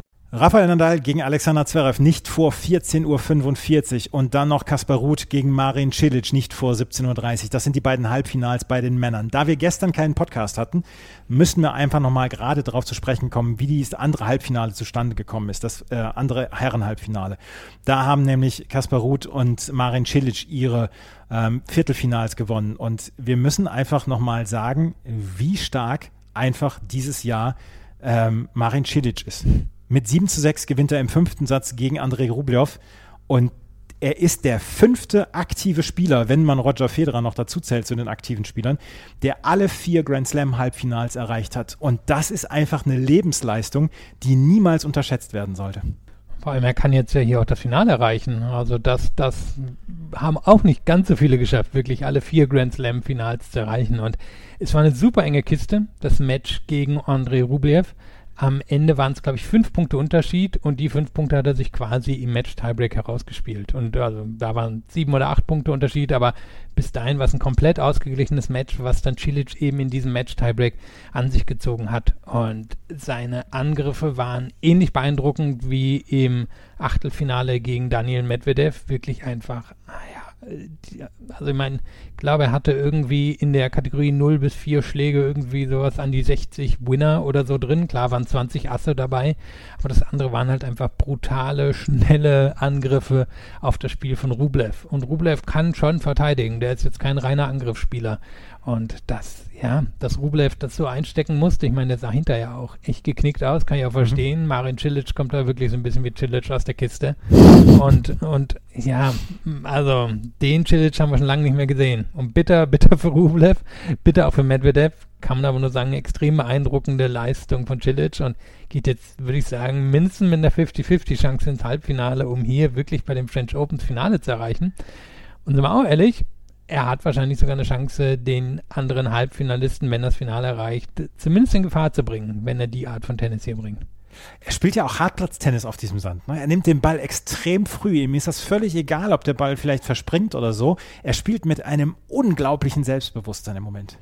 Rafael Nadal gegen Alexander Zverev nicht vor 14.45 Uhr und dann noch Kaspar Ruth gegen Marin Cilic nicht vor 17.30 Uhr. Das sind die beiden Halbfinals bei den Männern. Da wir gestern keinen Podcast hatten, müssen wir einfach nochmal gerade darauf zu sprechen kommen, wie dieses andere Halbfinale zustande gekommen ist, das äh, andere Herrenhalbfinale. Da haben nämlich Kaspar Ruth und Marin Cilic ihre ähm, Viertelfinals gewonnen und wir müssen einfach nochmal sagen, wie stark einfach dieses Jahr ähm, Marin Cilic ist. Mit 7 zu 6 gewinnt er im fünften Satz gegen Andrei Rublev und er ist der fünfte aktive Spieler, wenn man Roger Federer noch dazu zählt zu den aktiven Spielern, der alle vier Grand Slam Halbfinals erreicht hat. Und das ist einfach eine Lebensleistung, die niemals unterschätzt werden sollte. Vor allem, er kann jetzt ja hier auch das Finale erreichen. Also das, das haben auch nicht ganz so viele geschafft, wirklich alle vier Grand Slam Finals zu erreichen. Und es war eine super enge Kiste, das Match gegen Andrei Rublev. Am Ende waren es, glaube ich, fünf Punkte Unterschied und die fünf Punkte hat er sich quasi im Match Tiebreak herausgespielt. Und also da waren sieben oder acht Punkte Unterschied, aber bis dahin war es ein komplett ausgeglichenes Match, was dann Cilic eben in diesem Match Tiebreak an sich gezogen hat. Und seine Angriffe waren ähnlich beeindruckend wie im Achtelfinale gegen Daniel Medvedev. Wirklich einfach, naja, also ich meine, ich glaube, er hatte irgendwie in der Kategorie 0 bis 4 Schläge irgendwie sowas an die 60 Winner oder so drin. Klar waren 20 Asse dabei, aber das andere waren halt einfach brutale, schnelle Angriffe auf das Spiel von Rublev. Und Rublev kann schon verteidigen, der ist jetzt kein reiner Angriffsspieler. Und das, ja, dass Rublev das so einstecken musste, ich meine, der sah hinterher auch echt geknickt aus, kann ich auch verstehen. Mhm. Marin Cilic kommt da wirklich so ein bisschen wie Cilic aus der Kiste. Und, und ja, also den Cilic haben wir schon lange nicht mehr gesehen. Und bitter, bitter für Rublev, bitter auch für Medvedev, kann man aber nur sagen, extrem beeindruckende Leistung von Cilic und geht jetzt, würde ich sagen, mindestens mit einer 50-50 Chance ins Halbfinale, um hier wirklich bei dem French Opens Finale zu erreichen. Und sind wir auch ehrlich, er hat wahrscheinlich sogar eine Chance, den anderen Halbfinalisten, wenn das Finale erreicht, zumindest in Gefahr zu bringen, wenn er die Art von Tennis hier bringt. Er spielt ja auch Hartplatztennis auf diesem Sand. Ne? Er nimmt den Ball extrem früh. Ihm ist das völlig egal, ob der Ball vielleicht verspringt oder so. Er spielt mit einem unglaublichen Selbstbewusstsein im Moment.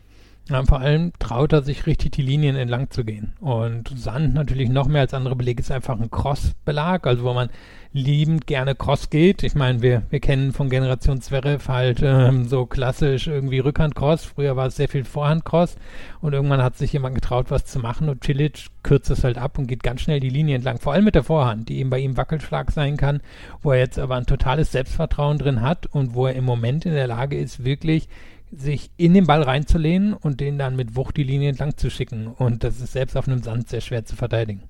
Ja, vor allem traut er sich richtig die Linien entlang zu gehen. Und Sand natürlich noch mehr als andere Belege ist einfach ein Cross-Belag, also wo man liebend gerne Cross geht. Ich meine, wir, wir kennen von Generation Zverev halt ähm, so klassisch irgendwie Rückhand-Cross. Früher war es sehr viel Vorhand-Cross und irgendwann hat sich jemand getraut, was zu machen und Cilic kürzt es halt ab und geht ganz schnell die Linie entlang. Vor allem mit der Vorhand, die eben bei ihm Wackelschlag sein kann, wo er jetzt aber ein totales Selbstvertrauen drin hat und wo er im Moment in der Lage ist, wirklich sich in den Ball reinzulehnen und den dann mit Wucht die Linie entlang zu schicken. Und das ist selbst auf einem Sand sehr schwer zu verteidigen.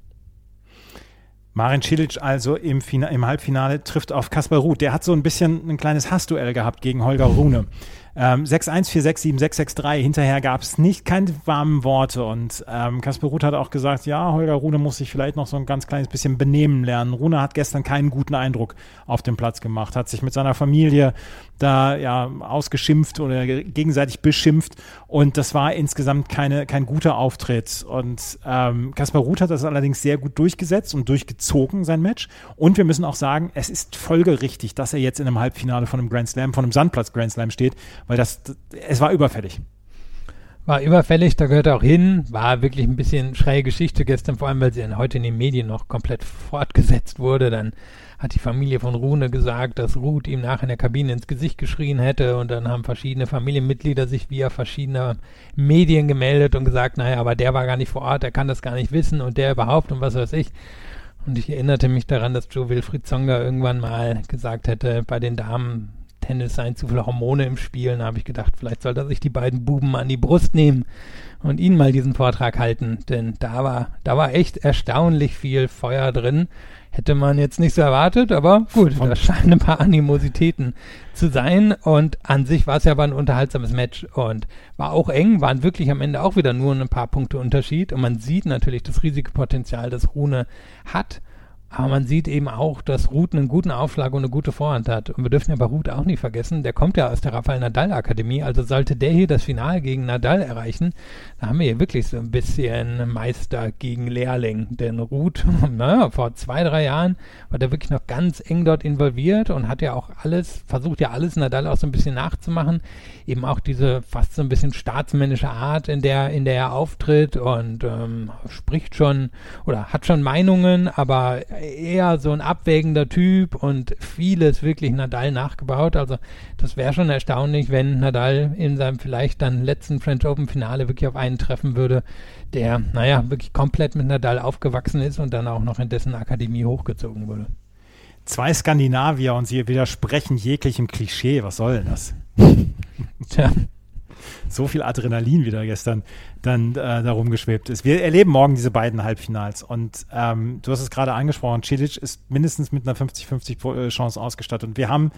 Marin Cilic also im, im Halbfinale trifft auf Kaspar Ruth. Der hat so ein bisschen ein kleines Hassduell gehabt gegen Holger Rune. Ähm, 6-1, 4-6, 7-6, 6-3. Hinterher gab es nicht keine warmen Worte. Und ähm, Kasper Ruth hat auch gesagt, ja, Holger Rune muss sich vielleicht noch so ein ganz kleines bisschen benehmen lernen. Rune hat gestern keinen guten Eindruck auf dem Platz gemacht, hat sich mit seiner Familie da ja ausgeschimpft oder gegenseitig beschimpft. Und das war insgesamt keine, kein guter Auftritt. Und ähm, Kaspar Ruth hat das allerdings sehr gut durchgesetzt und durchgezogen, sein Match. Und wir müssen auch sagen, es ist folgerichtig, dass er jetzt in einem Halbfinale von einem Grand Slam, von einem Sandplatz Grand Slam steht, weil das, es war überfällig. War überfällig, da gehört auch hin. War wirklich ein bisschen schräge Geschichte gestern, vor allem weil sie heute in den Medien noch komplett fortgesetzt wurde. Dann hat die Familie von Rune gesagt, dass Ruth ihm nach in der Kabine ins Gesicht geschrien hätte und dann haben verschiedene Familienmitglieder sich via verschiedener Medien gemeldet und gesagt, naja, aber der war gar nicht vor Ort, der kann das gar nicht wissen und der überhaupt und was weiß ich. Und ich erinnerte mich daran, dass Joe Wilfried Zonga irgendwann mal gesagt hätte, bei den Damen Tennis seien zu viele Hormone im Spiel. Da habe ich gedacht, vielleicht sollte er sich die beiden Buben an die Brust nehmen und ihnen mal diesen Vortrag halten. Denn da war, da war echt erstaunlich viel Feuer drin. Hätte man jetzt nicht so erwartet, aber gut, da scheinen ein paar Animositäten zu sein. Und an sich war es ja aber ein unterhaltsames Match und war auch eng, waren wirklich am Ende auch wieder nur ein paar Punkte Unterschied. Und man sieht natürlich das riesige Potenzial, das Rune hat. Aber man sieht eben auch, dass Ruth einen guten Aufschlag und eine gute Vorhand hat. Und wir dürfen ja bei Ruth auch nicht vergessen, der kommt ja aus der Rafael Nadal Akademie. Also sollte der hier das Finale gegen Nadal erreichen, da haben wir hier wirklich so ein bisschen Meister gegen Lehrling. Denn Ruth, naja, vor zwei, drei Jahren war der wirklich noch ganz eng dort involviert und hat ja auch alles, versucht ja alles Nadal auch so ein bisschen nachzumachen. Eben auch diese fast so ein bisschen staatsmännische Art, in der, in der er auftritt und ähm, spricht schon oder hat schon Meinungen, aber eher so ein abwägender Typ und vieles wirklich Nadal nachgebaut. Also das wäre schon erstaunlich, wenn Nadal in seinem vielleicht dann letzten French Open Finale wirklich auf einen treffen würde, der, naja, wirklich komplett mit Nadal aufgewachsen ist und dann auch noch in dessen Akademie hochgezogen wurde. Zwei Skandinavier und sie widersprechen jeglichem Klischee. Was soll denn das? Tja so viel Adrenalin wieder gestern dann äh, darum geschwebt ist. Wir erleben morgen diese beiden Halbfinals und ähm, du hast es gerade angesprochen, Cilic ist mindestens mit einer 50-50 äh, Chance ausgestattet und wir haben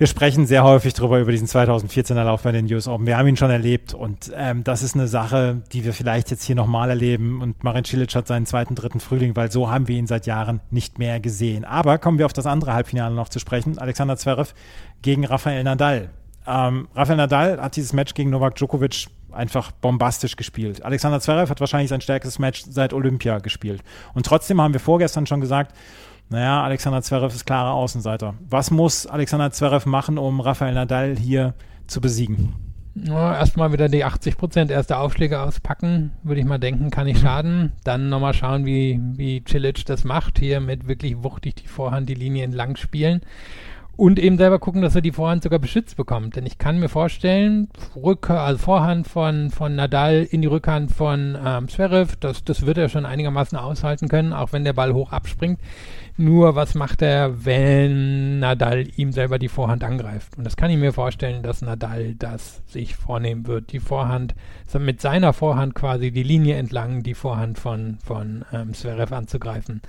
wir sprechen sehr häufig darüber, über diesen 2014er Lauf bei den US Open. Wir haben ihn schon erlebt und ähm, das ist eine Sache, die wir vielleicht jetzt hier nochmal erleben. Und Marin Cilic hat seinen zweiten, dritten Frühling, weil so haben wir ihn seit Jahren nicht mehr gesehen. Aber kommen wir auf das andere Halbfinale noch zu sprechen. Alexander Zverev gegen Rafael Nadal. Ähm, Rafael Nadal hat dieses Match gegen Novak Djokovic einfach bombastisch gespielt. Alexander Zverev hat wahrscheinlich sein stärkstes Match seit Olympia gespielt. Und trotzdem haben wir vorgestern schon gesagt, naja, Alexander Zverev ist klarer Außenseiter. Was muss Alexander Zverev machen, um Rafael Nadal hier zu besiegen? Ja, erstmal wieder die 80 Prozent erste Aufschläge auspacken, würde ich mal denken, kann nicht schaden. Dann nochmal schauen, wie, wie Cilic das macht, hier mit wirklich wuchtig die Vorhand die Linie entlang spielen. Und eben selber gucken, dass er die Vorhand sogar beschützt bekommt. Denn ich kann mir vorstellen, Rück also Vorhand von, von Nadal in die Rückhand von ähm, Zverev, das, das wird er schon einigermaßen aushalten können, auch wenn der Ball hoch abspringt. Nur was macht er, wenn Nadal ihm selber die Vorhand angreift? Und das kann ich mir vorstellen, dass Nadal das sich vornehmen wird. Die Vorhand, mit seiner Vorhand quasi die Linie entlang, die Vorhand von, von ähm, Zverev anzugreifen.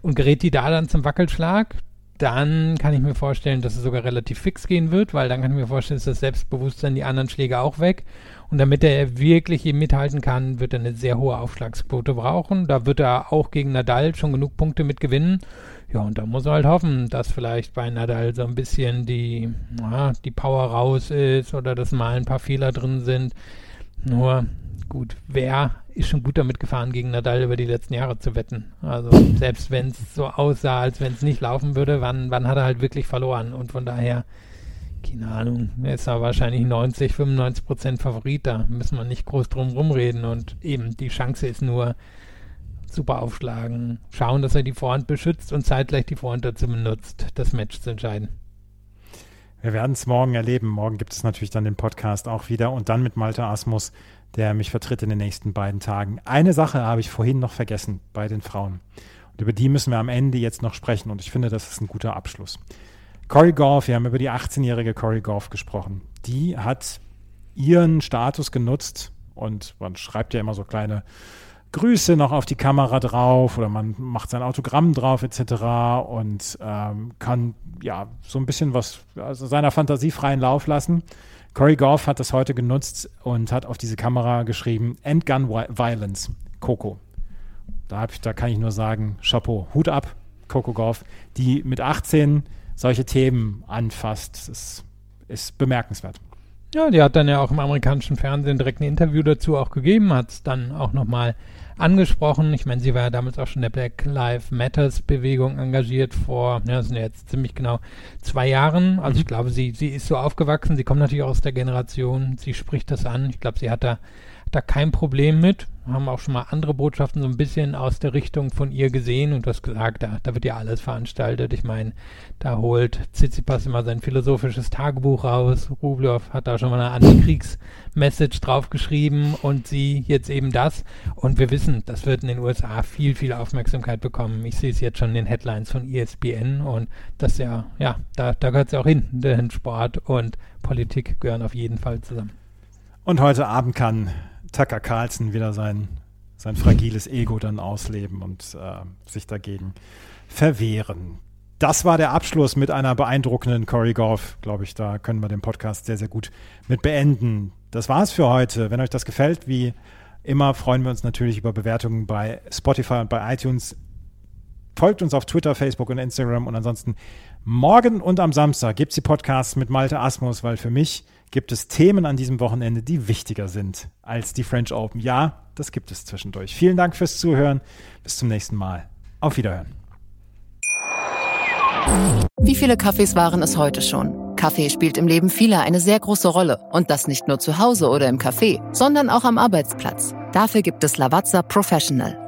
Und gerät die da dann zum Wackelschlag, dann kann ich mir vorstellen, dass es sogar relativ fix gehen wird, weil dann kann ich mir vorstellen, ist das Selbstbewusstsein die anderen Schläge auch weg. Und damit er wirklich eben mithalten kann, wird er eine sehr hohe Aufschlagsquote brauchen. Da wird er auch gegen Nadal schon genug Punkte mit gewinnen. Ja, und da muss er halt hoffen, dass vielleicht bei Nadal so ein bisschen die, na, die Power raus ist oder dass mal ein paar Fehler drin sind. Nur gut, wer ist schon gut damit gefahren, gegen Nadal über die letzten Jahre zu wetten? Also selbst wenn es so aussah, als wenn es nicht laufen würde, wann, wann hat er halt wirklich verloren? Und von daher, keine Ahnung, ist er wahrscheinlich 90, 95 Prozent Favorit, da müssen wir nicht groß drum rumreden. Und eben, die Chance ist nur, super aufschlagen, schauen, dass er die Vorhand beschützt und zeitgleich die Vorhand dazu benutzt, das Match zu entscheiden. Wir werden es morgen erleben. Morgen gibt es natürlich dann den Podcast auch wieder und dann mit Malte Asmus der mich vertritt in den nächsten beiden Tagen. Eine Sache habe ich vorhin noch vergessen bei den Frauen. Und über die müssen wir am Ende jetzt noch sprechen. Und ich finde, das ist ein guter Abschluss. Corey Goff, wir haben über die 18-jährige Corey Goff gesprochen. Die hat ihren Status genutzt und man schreibt ja immer so kleine Grüße noch auf die Kamera drauf oder man macht sein Autogramm drauf etc. und ähm, kann ja so ein bisschen was also seiner Fantasie freien Lauf lassen. Corey Goff hat das heute genutzt und hat auf diese Kamera geschrieben, Endgun Violence, Coco. Da, ich, da kann ich nur sagen, Chapeau, Hut ab, Coco Goff, die mit 18 solche Themen anfasst. Das ist bemerkenswert. Ja, die hat dann ja auch im amerikanischen Fernsehen direkt ein Interview dazu auch gegeben, hat es dann auch nochmal angesprochen. Ich meine, sie war ja damals auch schon der Black Lives Matters Bewegung engagiert vor, ja, das sind ja jetzt ziemlich genau zwei Jahren. Also mhm. ich glaube, sie, sie ist so aufgewachsen, sie kommt natürlich aus der Generation, sie spricht das an. Ich glaube, sie hat da da kein Problem mit. Haben auch schon mal andere Botschaften so ein bisschen aus der Richtung von ihr gesehen und du hast gesagt, da, da wird ja alles veranstaltet. Ich meine, da holt Tsitsipas immer sein philosophisches Tagebuch raus. Rublev hat da schon mal eine Antikriegs-Message draufgeschrieben und sie jetzt eben das. Und wir wissen, das wird in den USA viel, viel Aufmerksamkeit bekommen. Ich sehe es jetzt schon in den Headlines von ESPN und das ja, ja, da, da gehört es ja auch hin. Denn Sport und Politik gehören auf jeden Fall zusammen. Und heute Abend kann Tucker Carlson wieder sein, sein fragiles Ego dann ausleben und äh, sich dagegen verwehren. Das war der Abschluss mit einer beeindruckenden Corey Goff, glaube ich. Da können wir den Podcast sehr, sehr gut mit beenden. Das war's für heute. Wenn euch das gefällt, wie immer, freuen wir uns natürlich über Bewertungen bei Spotify und bei iTunes. Folgt uns auf Twitter, Facebook und Instagram und ansonsten morgen und am Samstag gibt es die Podcasts mit Malte Asmus, weil für mich gibt es Themen an diesem Wochenende, die wichtiger sind als die French Open. Ja, das gibt es zwischendurch. Vielen Dank fürs Zuhören. Bis zum nächsten Mal. Auf Wiederhören. Wie viele Kaffees waren es heute schon? Kaffee spielt im Leben vieler eine sehr große Rolle. Und das nicht nur zu Hause oder im Café, sondern auch am Arbeitsplatz. Dafür gibt es Lavazza Professional.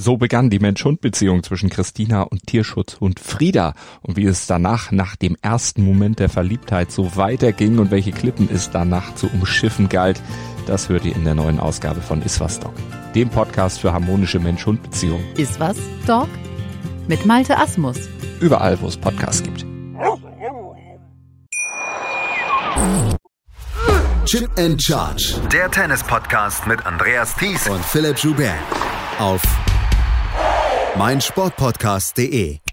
So begann die Mensch-Hund-Beziehung zwischen Christina und Tierschutzhund Frieda. Und wie es danach, nach dem ersten Moment der Verliebtheit, so weiterging und welche Klippen es danach zu umschiffen galt, das hört ihr in der neuen Ausgabe von Iswas Dog, dem Podcast für harmonische Mensch-Hund-Beziehungen. Iswas Dog? Mit Malte Asmus. Überall, wo es Podcasts gibt. Chip and Charge. Der Tennis-Podcast mit Andreas Thies und Philipp Joubert. Auf meinsportpodcast.de.